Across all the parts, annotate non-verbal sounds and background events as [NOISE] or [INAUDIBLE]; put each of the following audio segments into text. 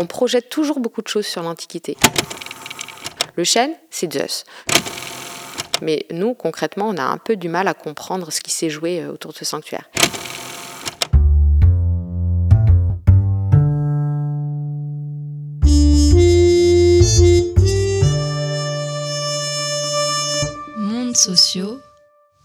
On projette toujours beaucoup de choses sur l'Antiquité. Le chêne, c'est Zeus. Mais nous, concrètement, on a un peu du mal à comprendre ce qui s'est joué euh, autour de ce sanctuaire. Mondes sociaux,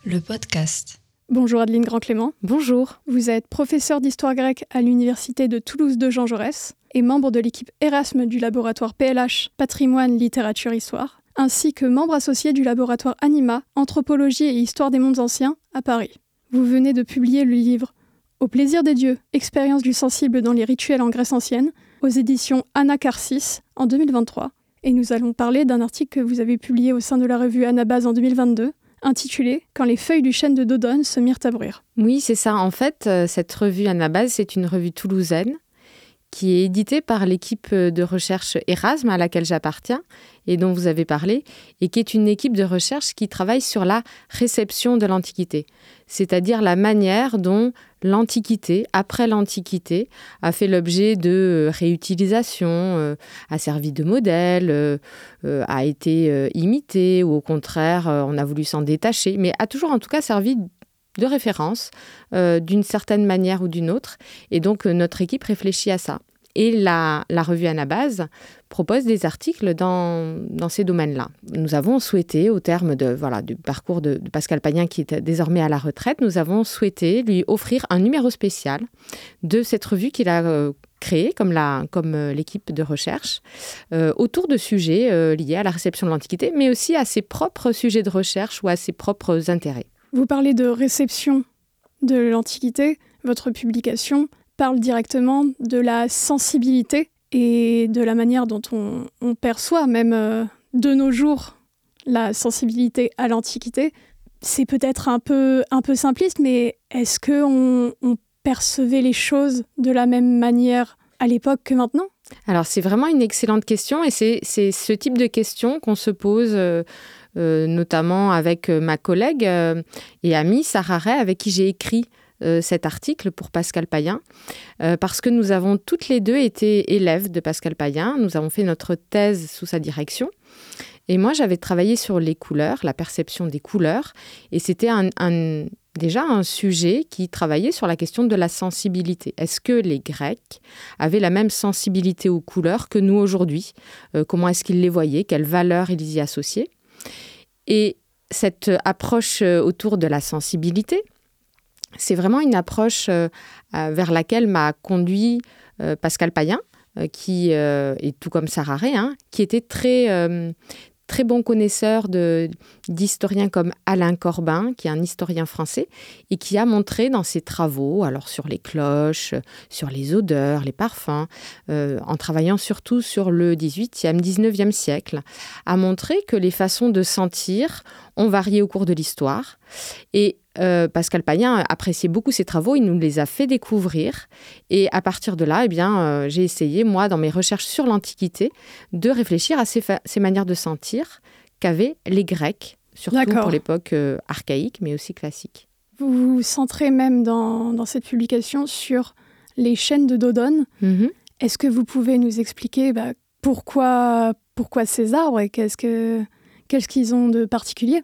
le podcast. Bonjour Adeline Grand-Clément. Bonjour. Vous êtes professeur d'histoire grecque à l'Université de Toulouse de Jean Jaurès et membre de l'équipe Erasme du laboratoire PLH Patrimoine, Littérature, Histoire, ainsi que membre associé du laboratoire Anima, Anthropologie et Histoire des mondes anciens à Paris. Vous venez de publier le livre Au plaisir des dieux, expérience du sensible dans les rituels en Grèce ancienne, aux éditions Anacarsis en 2023. Et nous allons parler d'un article que vous avez publié au sein de la revue Anabase en 2022, intitulé Quand les feuilles du chêne de Dodone se mirent à bruire. Oui, c'est ça. En fait, euh, cette revue Anabase, c'est une revue toulousaine qui est éditée par l'équipe de recherche Erasme à laquelle j'appartiens et dont vous avez parlé, et qui est une équipe de recherche qui travaille sur la réception de l'Antiquité, c'est-à-dire la manière dont l'Antiquité, après l'Antiquité, a fait l'objet de réutilisation, euh, a servi de modèle, euh, euh, a été imitée, ou au contraire, on a voulu s'en détacher, mais a toujours en tout cas servi de référence d'une certaine manière ou d'une autre. Et donc, notre équipe réfléchit à ça. Et la, revue Anabase propose des articles dans, ces domaines-là. Nous avons souhaité, au terme du parcours de, Pascal Pagnin, qui est désormais à la retraite, nous avons souhaité lui offrir un numéro spécial de cette revue qu'il a euh, créée, comme, euh, l'équipe de recherche, euh, autour de sujets liés à la réception de l'Antiquité, mais aussi à ses propres sujets de recherche ou à ses propres intérêts. Vous parlez de réception de l'Antiquité. Votre publication parle directement de la sensibilité et de la manière dont on, perçoit même euh, de nos jours la sensibilité à l'Antiquité. C'est peut-être un peu, un peu simpliste, mais est-ce qu'on on percevait les choses de la même manière à l'époque que maintenant? Alors c'est vraiment une excellente question et c'est ce type de question qu'on se pose euh, euh, notamment avec ma collègue et amie Sarah Ray avec qui j'ai écrit euh, cet article pour Pascal Payen, euh, parce que nous avons toutes les deux été élèves de Pascal Payen. Nous avons fait notre thèse sous sa direction. Et moi, j'avais travaillé sur les couleurs, la perception des couleurs. Et c'était un, déjà un sujet qui travaillait sur la question de la sensibilité. Est-ce que les Grecs avaient la même sensibilité aux couleurs que nous aujourd'hui? Euh, Comment est-ce qu'ils les voyaient? Quelles valeurs ils y associaient? Et cette approche autour de la sensibilité, c'est vraiment une approche euh, vers laquelle m'a conduit euh, Pascal Payen, euh, qui euh, est tout comme Sarah Ray, hein, qui était très, euh, très bon connaisseur d'historiens comme Alain Corbin, qui est un historien français, et qui a montré dans ses travaux, alors sur les cloches, sur les odeurs, les parfums, euh, en travaillant surtout sur le 18e, 19e siècle, a montré que les façons de sentir ont varié au cours de l'histoire. Et euh, Pascal Payen appréciait beaucoup ses travaux, il nous les a fait découvrir. Et à partir de là, eh bien, euh, j'ai essayé, moi, dans mes recherches sur l'Antiquité, de réfléchir à ces, ces manières de sentir qu'avaient les Grecs, surtout pour l'époque euh, archaïque, mais aussi classique. Vous vous centrez même dans, dans cette publication sur les chaînes de Dodone. Mm -hmm. Est-ce que vous pouvez nous expliquer bah, pourquoi, pourquoi ces arbres et qu'est-ce que qu'est-ce qu'ils ont de particulier?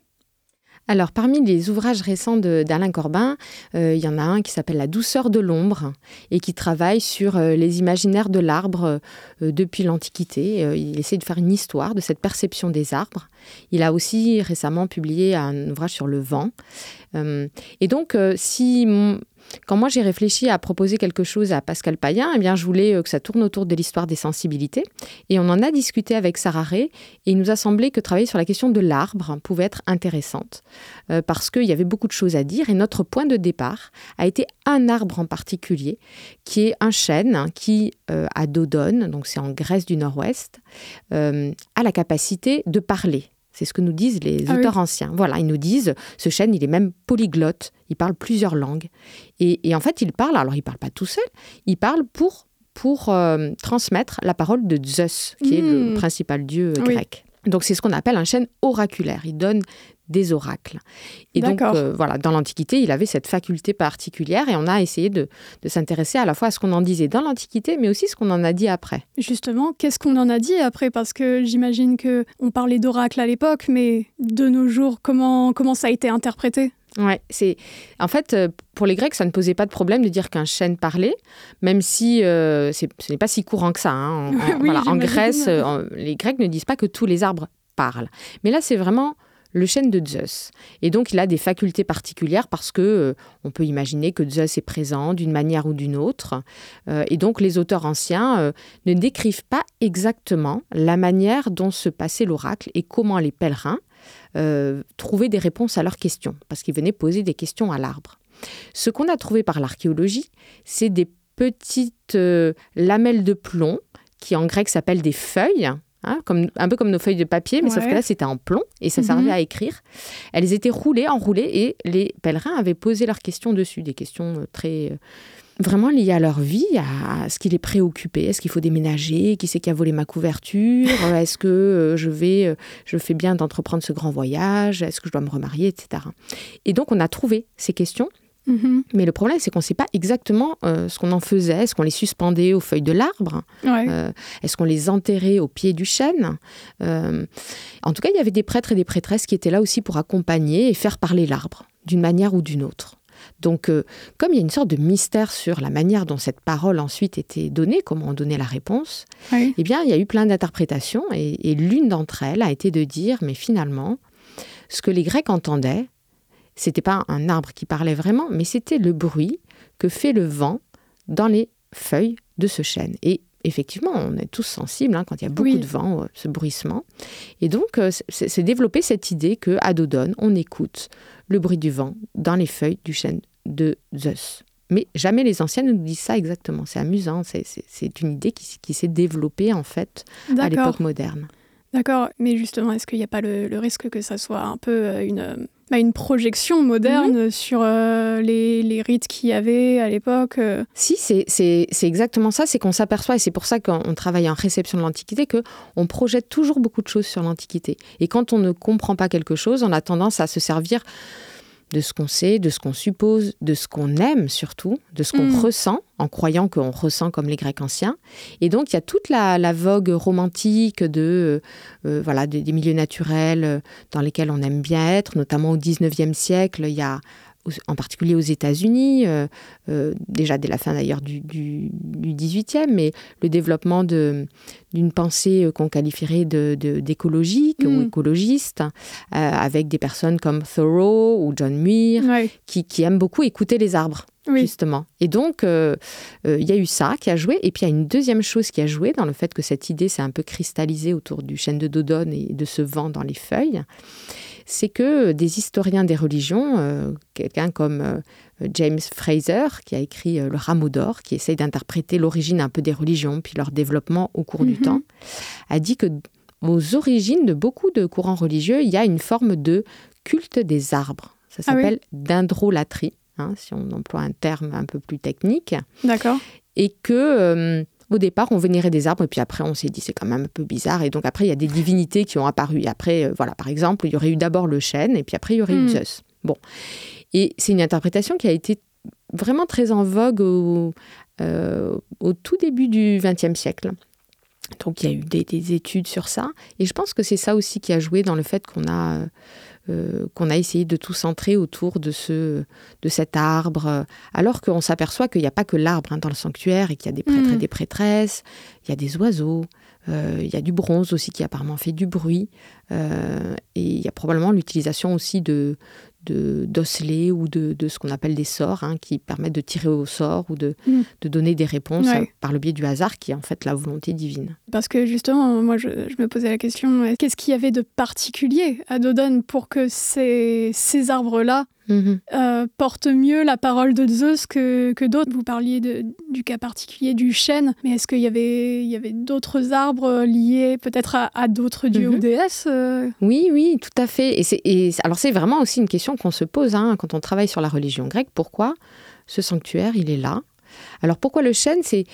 Alors, parmi les ouvrages récents d'Alain Corbin, euh, il y en a un qui s'appelle La douceur de l'ombre et qui travaille sur euh, les imaginaires de l'arbre euh, depuis l'Antiquité. Il essaie de faire une histoire de cette perception des arbres. Il a aussi récemment publié un ouvrage sur le vent. Et donc, si quand moi j'ai réfléchi à proposer quelque chose à Pascal Payen, eh bien je voulais euh, que ça tourne autour de l'histoire des sensibilités. Et on en a discuté avec Sarah Ray et il nous a semblé que travailler sur la question de l'arbre pouvait être intéressante euh, parce qu'il y avait beaucoup de choses à dire et notre point de départ a été un arbre en particulier qui est un chêne qui euh, à Dodone, donc c'est en Grèce du Nord-Ouest, a la capacité de parler. C'est ce que nous disent les ah auteurs oui. anciens. Voilà, ils nous disent, ce chêne, il est même polyglotte, il parle plusieurs langues. Et, et en fait, il parle, alors il parle pas tout seul, il parle pour, pour euh, transmettre la parole de Zeus, qui mmh. est le principal dieu oui. grec. Donc c'est ce qu'on appelle un chêne oraculaire. Il donne des oracles. Et donc, euh, voilà, dans l'Antiquité, il avait cette faculté particulière et on a essayé de, s'intéresser à la fois à ce qu'on en disait dans l'Antiquité, mais aussi ce qu'on en a dit après. Justement, qu'est-ce qu'on en a dit après? Parce que j'imagine que on parlait d'oracles à l'époque, mais de nos jours, comment, comment ça a été interprété? Ouais, c'est en fait euh, pour les Grecs, ça ne posait pas de problème de dire qu'un chêne parlait, même si euh, ce n'est pas si courant que ça. Hein. En, [LAUGHS] Grèce, les Grecs ne disent pas que tous les arbres parlent, mais là c'est vraiment le chêne de Zeus. Et donc, il a des facultés particulières parce que euh, on peut imaginer que Zeus est présent d'une manière ou d'une autre. Euh, et donc, les auteurs anciens euh, ne décrivent pas exactement la manière dont se passait l'oracle et comment les pèlerins trouvaient des réponses à leurs questions, parce qu'ils venaient poser des questions à l'arbre. Ce qu'on a trouvé par l'archéologie, c'est des petites lamelles de plomb qui en grec s'appellent des feuilles, Hein, comme, un peu comme nos feuilles de papier, mais sauf que là, c'était en plomb et ça servait mhm. à écrire. Elles étaient roulées, enroulées et les pèlerins avaient posé leurs questions dessus, des questions euh, très. Euh, vraiment liées à leur vie, à ce qui les préoccupait. Est-ce qu'il faut déménager? Qui c'est qui a volé ma couverture? [LAUGHS] Est-ce que euh, je vais, je fais bien d'entreprendre ce grand voyage? Est-ce que je dois me remarier, etc. Et donc, on a trouvé ces questions Mhm. Mais le problème, c'est qu'on ne sait pas exactement euh, ce qu'on en faisait. Est-ce qu'on les suspendait aux feuilles de l'arbre? Euh, Est-ce qu'on les enterrait au pied du chêne? Euh, En tout cas, il y avait des prêtres et des prêtresses qui étaient là aussi pour accompagner et faire parler l'arbre, d'une manière ou d'une autre. Donc, comme il y a une sorte de mystère sur la manière dont cette parole ensuite était donnée, comment on donnait la réponse, eh bien, il y a eu plein d'interprétations et l'une d'entre elles a été de dire, mais finalement, ce que les Grecs entendaient, c'était pas un arbre qui parlait vraiment, mais c'était le bruit que fait le vent dans les feuilles de ce chêne. Et effectivement, on est tous sensibles hein, quand il y a beaucoup de vent, euh, ce bruissement. Et donc, euh, c'est développé cette idée que à Dodone, on écoute le bruit du vent dans les feuilles du chêne de Zeus. Mais jamais les anciens ne nous disent ça exactement. C'est amusant. C'est une idée qui, s'est développée en fait à l'époque moderne. D'accord, mais justement, est-ce qu'il n'y a pas le, risque que ça soit un peu euh, une, bah, une projection moderne mhm. sur euh, les, rites qu'il y avait à l'époque euh? Si, c'est exactement ça, c'est qu'on s'aperçoit, et c'est pour ça qu'on travaille en réception de l'Antiquité, qu'on projette toujours beaucoup de choses sur l'Antiquité. Et quand on ne comprend pas quelque chose, on a tendance à se servir de ce qu'on sait, de ce qu'on suppose, de ce qu'on aime surtout, de ce qu'on mm. ressent, en croyant qu'on ressent comme les Grecs anciens. Et donc il y a toute la, vogue romantique de euh, euh, voilà des, milieux naturels euh, dans lesquels on aime bien être, notamment au 19e siècle. Il y a en particulier aux États-Unis, euh, euh, déjà dès la fin d'ailleurs du, du, 18e, mais le développement d'une pensée euh, qu'on qualifierait d'écologique de, ou mm. écologiste, avec des personnes comme Thoreau ou John Muir, qui, qui, aiment beaucoup écouter les arbres. Justement. Et donc, il y a eu ça qui a joué. Et puis, il y a une deuxième chose qui a joué dans le fait que cette idée s'est un peu cristallisée autour du chêne de Dodone et de ce vent dans les feuilles c'est que des historiens des religions, euh, quelqu'un comme euh, James Fraser, qui a écrit euh, Le Rameau d'or, qui essaye d'interpréter l'origine un peu des religions, puis leur développement au cours du mhm. temps, a dit que aux origines de beaucoup de courants religieux, il y a une forme de culte des arbres. Ça ah s'appelle dendrolatrie, hein, si on emploie un terme un peu plus technique. D'accord. Et que au départ, on vénérait des arbres, et puis après, on s'est dit, c'est quand même un peu bizarre. Et donc, après, il y a des divinités qui ont apparu. Et après, euh, voilà, par exemple, il y aurait eu d'abord le chêne, et puis après, il y aurait eu hmm. Zeus. Bon. Et c'est une interprétation qui a été vraiment très en vogue au, euh, tout début du XXe siècle. Donc, il y a eu des, études sur ça. Et je pense que c'est ça aussi qui a joué dans le fait qu'on a. Euh, qu'on a essayé de tout centrer autour de, ce, de cet arbre, alors qu'on s'aperçoit qu'il n'y a pas que l'arbre hein, dans le sanctuaire et qu'il y a des prêtres et mm. des prêtresses, il y a des oiseaux, euh, il y a du bronze aussi qui apparemment fait du bruit, euh, et il y a probablement l'utilisation aussi de, d'osselets ou de, ce qu'on appelle des sorts, hein, qui permettent de tirer au sort ou de, mm. de donner des réponses par le biais du hasard, qui est en fait la volonté divine. Parce que justement, moi, je, me posais la question, qu'est-ce qu'il y avait de particulier à Dodone pour que ces, ces arbres-là Euh, porte mieux la parole de Zeus que, que d'autres. Vous parliez de, du cas particulier du chêne, mais est-ce qu'il y avait, il y avait d'autres arbres liés peut-être à, d'autres dieux ou mhm. déesses euh? Oui, oui, tout à fait. Et, et alors c'est vraiment aussi une question qu'on se pose hein, quand on travaille sur la religion grecque. Pourquoi ce sanctuaire, il est là? Alors pourquoi le chêne C'est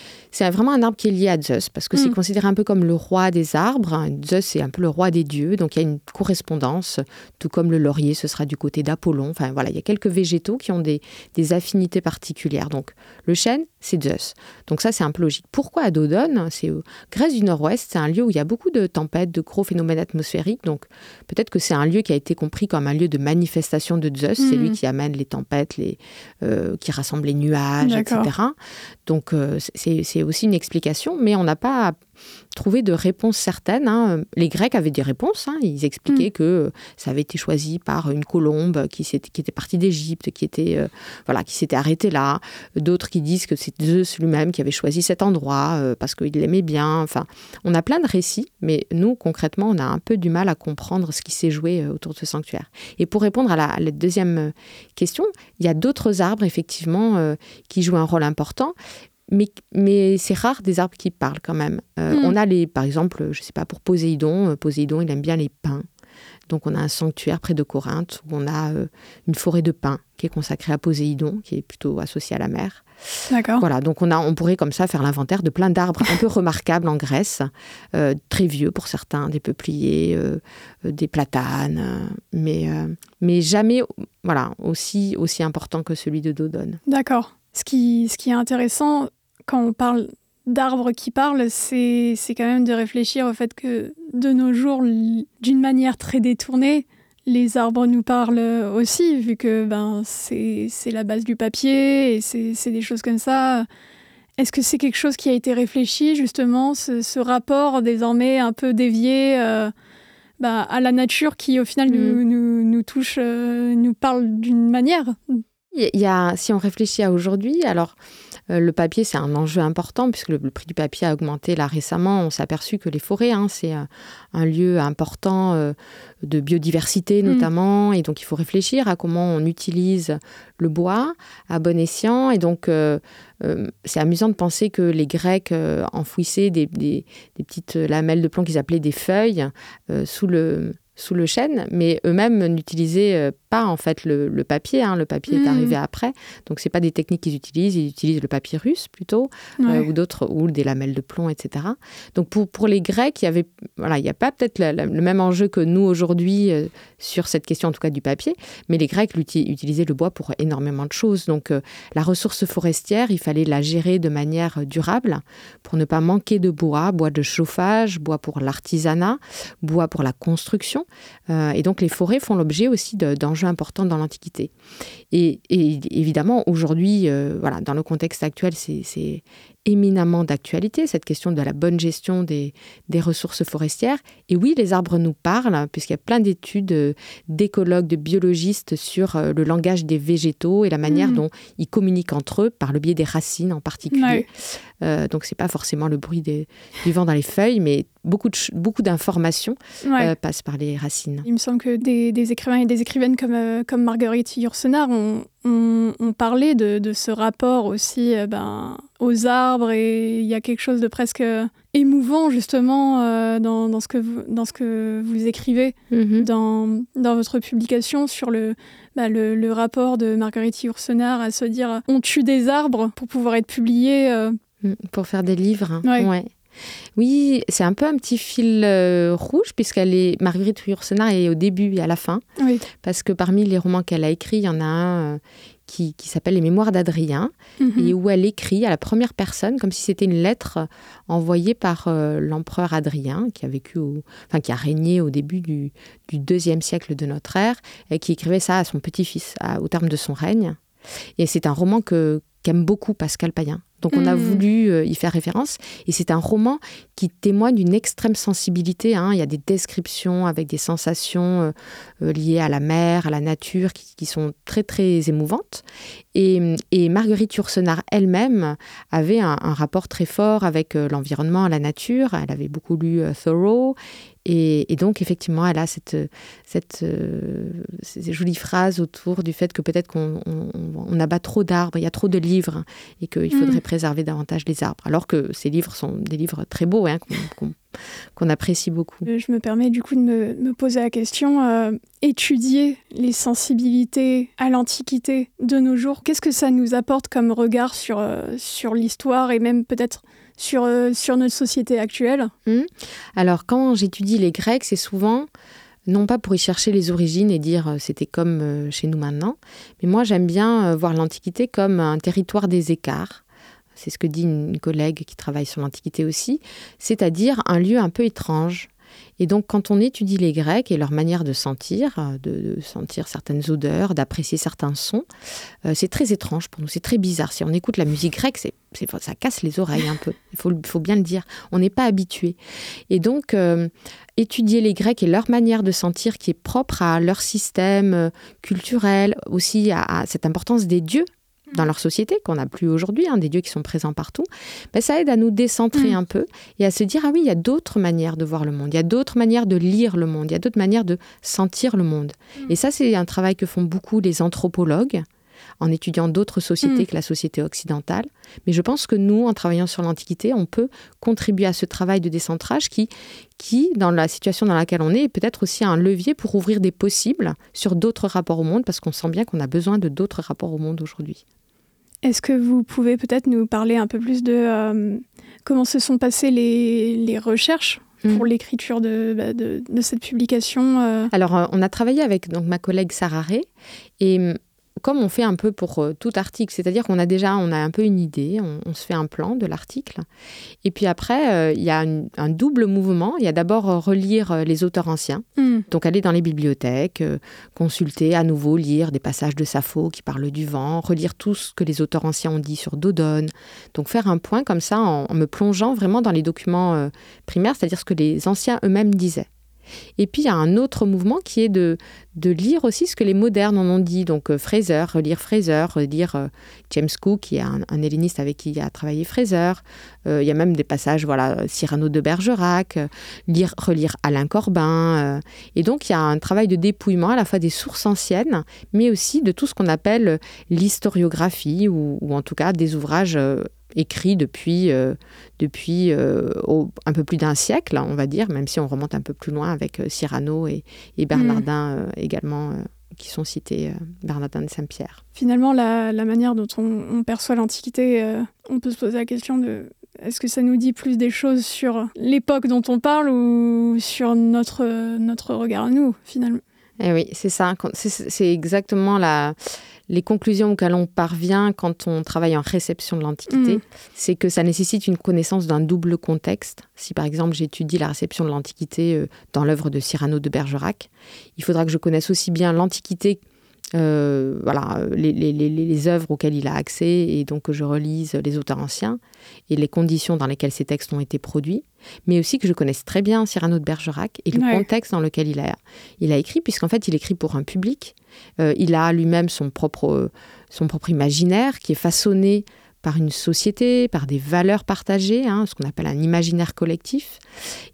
vraiment un arbre qui est lié à Zeus, parce que c'est mm. considéré un peu comme le roi des arbres. Zeus, c'est un peu le roi des dieux, donc il y a une correspondance, tout comme le laurier, ce sera du côté d'Apollon. Enfin voilà, il y a quelques végétaux qui ont des, des affinités particulières. Donc le chêne, c'est Zeus. Donc ça, c'est un peu logique. Pourquoi à Dodone C'est Grèce du Nord-Ouest, c'est un lieu où il y a beaucoup de tempêtes, de gros phénomènes atmosphériques. Donc peut-être que c'est un lieu qui a été compris comme un lieu de manifestation de Zeus. C'est lui mm. qui amène les tempêtes, les, euh, qui rassemble les nuages, etc. Donc euh, c'est aussi une explication, mais on n'a pas trouvé de réponse certaine. Hein. Les Grecs avaient des réponses. Hein. Ils expliquaient mm. que ça avait été choisi par une colombe qui, qui était partie d'Égypte, qui était euh, voilà, qui s'était arrêtée là. D'autres qui disent que c'est Zeus lui-même qui avait choisi cet endroit euh, parce qu'il l'aimait bien. Enfin, on a plein de récits, mais nous concrètement, on a un peu du mal à comprendre ce qui s'est joué euh, autour de ce sanctuaire. Et pour répondre à la, deuxième question, il y a d'autres arbres effectivement qui jouent un rôle important mais, mais c'est rare des arbres qui parlent quand même. Euh, hmm. On a les, par exemple, je sais pas, pour Poséidon, euh, Poséidon, il aime bien les pins. Donc on a un sanctuaire près de Corinthe où on a euh, une forêt de pins qui est consacrée à Poséidon, qui est plutôt associée à la mer. D'accord. Voilà, donc on, a, on pourrait comme ça faire l'inventaire de plein d'arbres un peu remarquables en Grèce, très vieux pour certains, des peupliers, des platanes, mais, mais jamais voilà, aussi, aussi important que celui de Dodone. D'accord. Ce qui, ce qui est intéressant, quand on parle d'arbres qui parlent, c'est quand même de réfléchir au fait que de nos jours, d'une manière très détournée, les arbres nous parlent aussi, vu que ben, c'est la base du papier et c'est des choses comme ça. Est-ce que c'est quelque chose qui a été réfléchi, justement, ce, rapport désormais un peu dévié euh, bah, à la nature qui, au final, nous, mm. nous, touche, euh, nous parle d'une manière il y a, si on réfléchit à aujourd'hui, alors euh, le papier, c'est un enjeu important puisque le, prix du papier a augmenté là récemment. On s'est aperçu que les forêts, hein, c'est un, lieu important euh, de biodiversité mm. notamment. Et donc, il faut réfléchir à comment on utilise le bois à bon escient. Et donc, euh, c'est amusant de penser que les Grecs enfouissaient des, des, petites lamelles de plomb qu'ils appelaient des feuilles sous le sous le chêne, mais eux-mêmes n'utilisaient pas en fait le, papier. Hein. Le papier est hmm. arrivé après, donc c'est pas des techniques qu'ils utilisent. Ils utilisent le papyrus plutôt, euh, ou d'autres, ou des lamelles de plomb, etc. Donc pour, pour les Grecs, il y avait, voilà, il n'y a pas peut-être le même enjeu que nous aujourd'hui euh, sur cette question, en tout cas du papier, mais les Grecs utilisaient le bois pour énormément de choses. Donc euh, la ressource forestière, il fallait la gérer de manière durable pour ne pas manquer de bois, bois de chauffage, bois pour l'artisanat, bois pour la construction. Et donc les forêts font l'objet aussi d'enjeux important dans l'Antiquité. Et, évidemment, aujourd'hui, euh, voilà, dans le contexte actuel, c'est éminemment d'actualité, cette question de la bonne gestion des, des, ressources forestières. Et oui, les arbres nous parlent, puisqu'il y a plein d'études euh, d'écologues, de biologistes sur euh, le langage des végétaux et la manière mmh. dont ils communiquent entre eux, par le biais des racines en particulier. Euh, donc, c'est pas forcément le bruit des, du vent dans les feuilles, mais beaucoup, de, beaucoup d'informations euh, passent par les racines. Il me semble que des, des écrivains et des écrivaines comme, euh, comme Marguerite Yourcenar ont, ont, parlé de, de, ce rapport aussi ben, aux arbres et il y a quelque chose de presque émouvant justement dans, dans, ce que vous, dans ce que vous écrivez mm-hmm. dans, dans votre publication sur le, bah, le, le, rapport de Marguerite Yourcenar à se dire on tue des arbres pour pouvoir être publié pour faire des livres. Ouais. Oui, c'est un peu un petit fil euh, rouge, puisqu'elle est Marguerite Yourcenar est au début et à la fin. Parce que parmi les romans qu'elle a écrits, il y en a un euh, qui, qui s'appelle Les Mémoires d'Adrien, mhm. et où elle écrit à la première personne, comme si c'était une lettre envoyée par euh, l'empereur Adrien, qui a vécu, enfin qui a régné au début du, du, deuxième siècle de notre ère, et qui écrivait ça à son petit-fils au terme de son règne. Et c'est un roman que qu'aime beaucoup Pascal Payen. Donc on a hmm. voulu euh, y faire référence. Et c'est un roman qui témoigne d'une extrême sensibilité. Hein. Il y a des descriptions avec des sensations euh, euh, liées à la mer, à la nature, qui, sont très très émouvantes. Et, Marguerite Yourcenar elle-même avait un, rapport très fort avec l'environnement, la nature. Elle avait beaucoup lu Thoreau. Et, donc, effectivement, elle a cette, cette, ces jolies phrases autour du fait que peut-être qu'on on, abat trop d'arbres, il y a trop de livres, et qu'il faudrait hmm préserver davantage les arbres. Alors que ces livres sont des livres très beaux, hein, qu'on apprécie beaucoup. Je me permets du coup de me, poser la question, étudier les sensibilités à l'Antiquité de nos jours, qu'est-ce que ça nous apporte comme regard sur, sur l'histoire et même peut-être sur, sur notre société actuelle mmh. Alors quand j'étudie les Grecs, c'est souvent non pas pour y chercher les origines et dire euh, c'était comme euh, chez nous maintenant, mais moi j'aime bien euh, voir l'Antiquité comme un territoire des écarts. C'est ce que dit une collègue qui travaille sur l'Antiquité aussi, c'est-à-dire un lieu un peu étrange, et donc, quand on étudie les Grecs et leur manière de sentir, euh, de, sentir certaines odeurs, d'apprécier certains sons, euh, c'est très étrange pour nous, c'est très bizarre. Si on écoute la musique grecque, c'est, ça casse les oreilles un peu, il faut, bien le dire. On n'est pas habitué. Et donc, euh, étudier les Grecs et leur manière de sentir qui est propre à leur système culturel, aussi à cette importance des dieux dans leur société, qu'on n'a plus aujourd'hui, hein, des dieux qui sont présents partout, ben, ça aide à nous décentrer mm. un peu et à se dire, ah oui, il y a d'autres manières de voir le monde, il y a d'autres manières de lire le monde, il y a d'autres manières de sentir le monde. Mm. Et ça, c'est un travail que font beaucoup les anthropologues en étudiant d'autres sociétés mm. que la société occidentale. Mais je pense que nous, en travaillant sur l'Antiquité, on peut contribuer à ce travail de décentrage qui, qui dans la situation dans laquelle on est, est peut-être aussi un levier pour ouvrir des possibles sur d'autres rapports au monde, parce qu'on sent bien qu'on a besoin de d'autres rapports au monde aujourd'hui. Est-ce que vous pouvez peut-être nous parler un peu plus de euh, comment se sont passées les, recherches pour mm. l'écriture bah, de, de, cette publication euh? Alors, euh, on a travaillé avec donc, ma collègue Sarah Ray et comme on fait un peu pour euh, tout article, c'est-à-dire qu'on a déjà on a un peu une idée, on, se fait un plan de l'article. Et puis après, euh, il y a un double mouvement. Il y a d'abord euh, relire les auteurs anciens, hmm. donc aller dans les bibliothèques, consulter à nouveau, lire des passages de Sappho qui parlent du vent, relire tout ce que les auteurs anciens ont dit sur Dodone. Donc faire un point comme ça en me plongeant vraiment dans les documents primaires, c'est-à-dire ce que les anciens eux-mêmes disaient. Et puis il y a un autre mouvement qui est de, de lire aussi ce que les modernes en ont dit. Donc euh, Fraser, relire Fraser, relire euh, James Cook, qui est un, helléniste avec qui a travaillé Fraser. Euh, il y a même des passages, voilà, Cyrano de Bergerac, lire, relire Alain Corbin. et donc il y a un travail de dépouillement à la fois des sources anciennes, mais aussi de tout ce qu'on appelle l'historiographie, ou, ou, en tout cas des ouvrages écrit depuis, euh, depuis euh, un peu plus d'un siècle, on va dire, même si on remonte un peu plus loin avec euh, Cyrano et, Bernardin mm. également, qui sont cités, Bernardin de Saint-Pierre. Finalement, la, manière dont on, perçoit l'Antiquité, on peut se poser la question de est-ce que ça nous dit plus des choses sur l'époque dont on parle ou sur notre, notre regard à nous, finalement? Eh oui, c'est ça. C'est exactement la, les conclusions auxquelles on parvient quand on travaille en réception de l'Antiquité, mm. c'est que ça nécessite une connaissance d'un double contexte. Si par exemple j'étudie la réception de l'Antiquité euh, dans l'œuvre de Cyrano de Bergerac, il faudra que je connaisse aussi bien l'Antiquité euh, voilà, les, les, les, œuvres auxquelles il a accès et donc que je relise les auteurs anciens et les conditions dans lesquelles ces textes ont été produits, mais aussi que je connaisse très bien Cyrano de Bergerac et le contexte dans lequel il a, il a écrit, puisqu'en fait il écrit pour un public. Euh, il a lui-même son propre, son propre imaginaire qui est façonné par une société, par des valeurs partagées, hein, ce qu'on appelle un imaginaire collectif.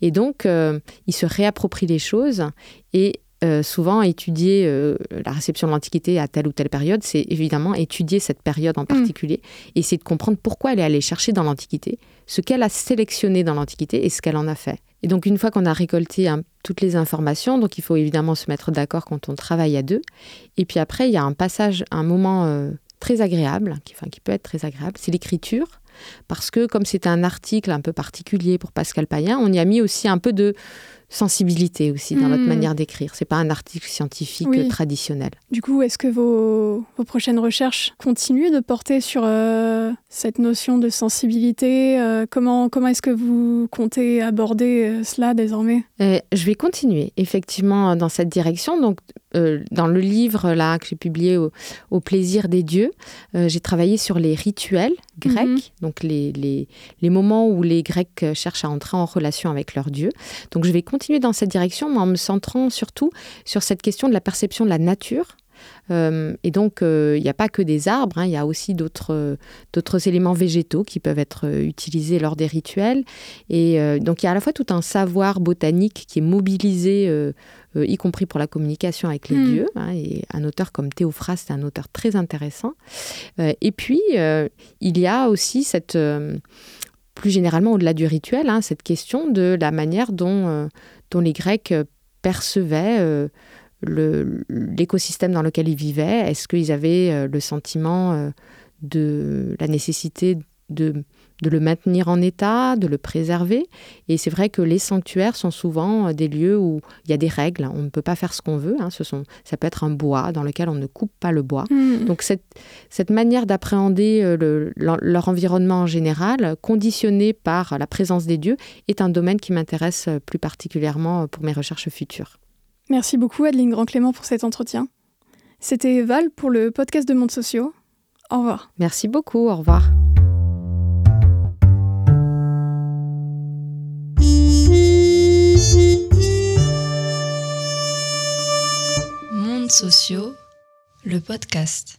Et donc, euh, il se réapproprie les choses et euh, souvent étudier euh, la réception de l'Antiquité à telle ou telle période, c'est évidemment étudier cette période en mm. particulier et essayer de comprendre pourquoi elle est allée chercher dans l'Antiquité, ce qu'elle a sélectionné dans l'Antiquité et ce qu'elle en a fait. Et donc une fois qu'on a récolté toutes les informations, donc il faut évidemment se mettre d'accord quand on travaille à deux. Et puis après, il y a un passage, un moment euh, très agréable, qui, enfin, qui peut être très agréable, c'est l'écriture. Parce que comme c'est un article un peu particulier pour Pascal Payen, on y a mis aussi un peu de sensibilité aussi dans notre hmm. manière d'écrire. C'est pas un article scientifique traditionnel. Du coup, est-ce que vos, prochaines recherches continuent de porter sur euh, cette notion de sensibilité euh, Comment, comment est-ce que vous comptez aborder euh, cela désormais? Je vais continuer effectivement dans cette direction. Donc, dans le livre là que j'ai publié au, plaisir des dieux, j'ai travaillé sur les rituels grecs, mhm. donc les, les, les moments où les Grecs cherchent à entrer en relation avec leur dieu. Donc, je vais continuer dans cette direction, en me centrant surtout sur cette question de la perception de la nature. Euh, et donc, euh, il n'y a pas que des arbres, hein, il y a aussi d'autres d'autres éléments végétaux qui peuvent être euh, utilisés lors des rituels. Et donc, il y a à la fois tout un savoir botanique qui est mobilisé, y compris pour la communication avec les hmm. dieux. Hein, et un auteur comme Théophraste est un auteur très intéressant. et puis, il y a aussi cette plus généralement, au-delà du rituel, hein, cette question de la manière dont, dont les Grecs percevaient l'écosystème dans lequel ils vivaient. Est-ce qu'ils avaient le sentiment de la nécessité de de le maintenir en état, de le préserver. Et c'est vrai que les sanctuaires sont souvent euh, des lieux où il y a des règles. On ne peut pas faire ce qu'on veut. Hein. Ce sont, ça peut être un bois dans lequel on ne coupe pas le bois. Mmh. Donc cette, cette manière d'appréhender euh, leur environnement en général, conditionné par la présence des dieux, est un domaine qui m'intéresse euh, plus particulièrement pour mes recherches futures. Merci beaucoup Adeline Grand-Clément pour cet entretien. C'était Val pour le podcast de Monde Sociaux. Au revoir. Merci beaucoup. Au revoir. Sociaux, le podcast.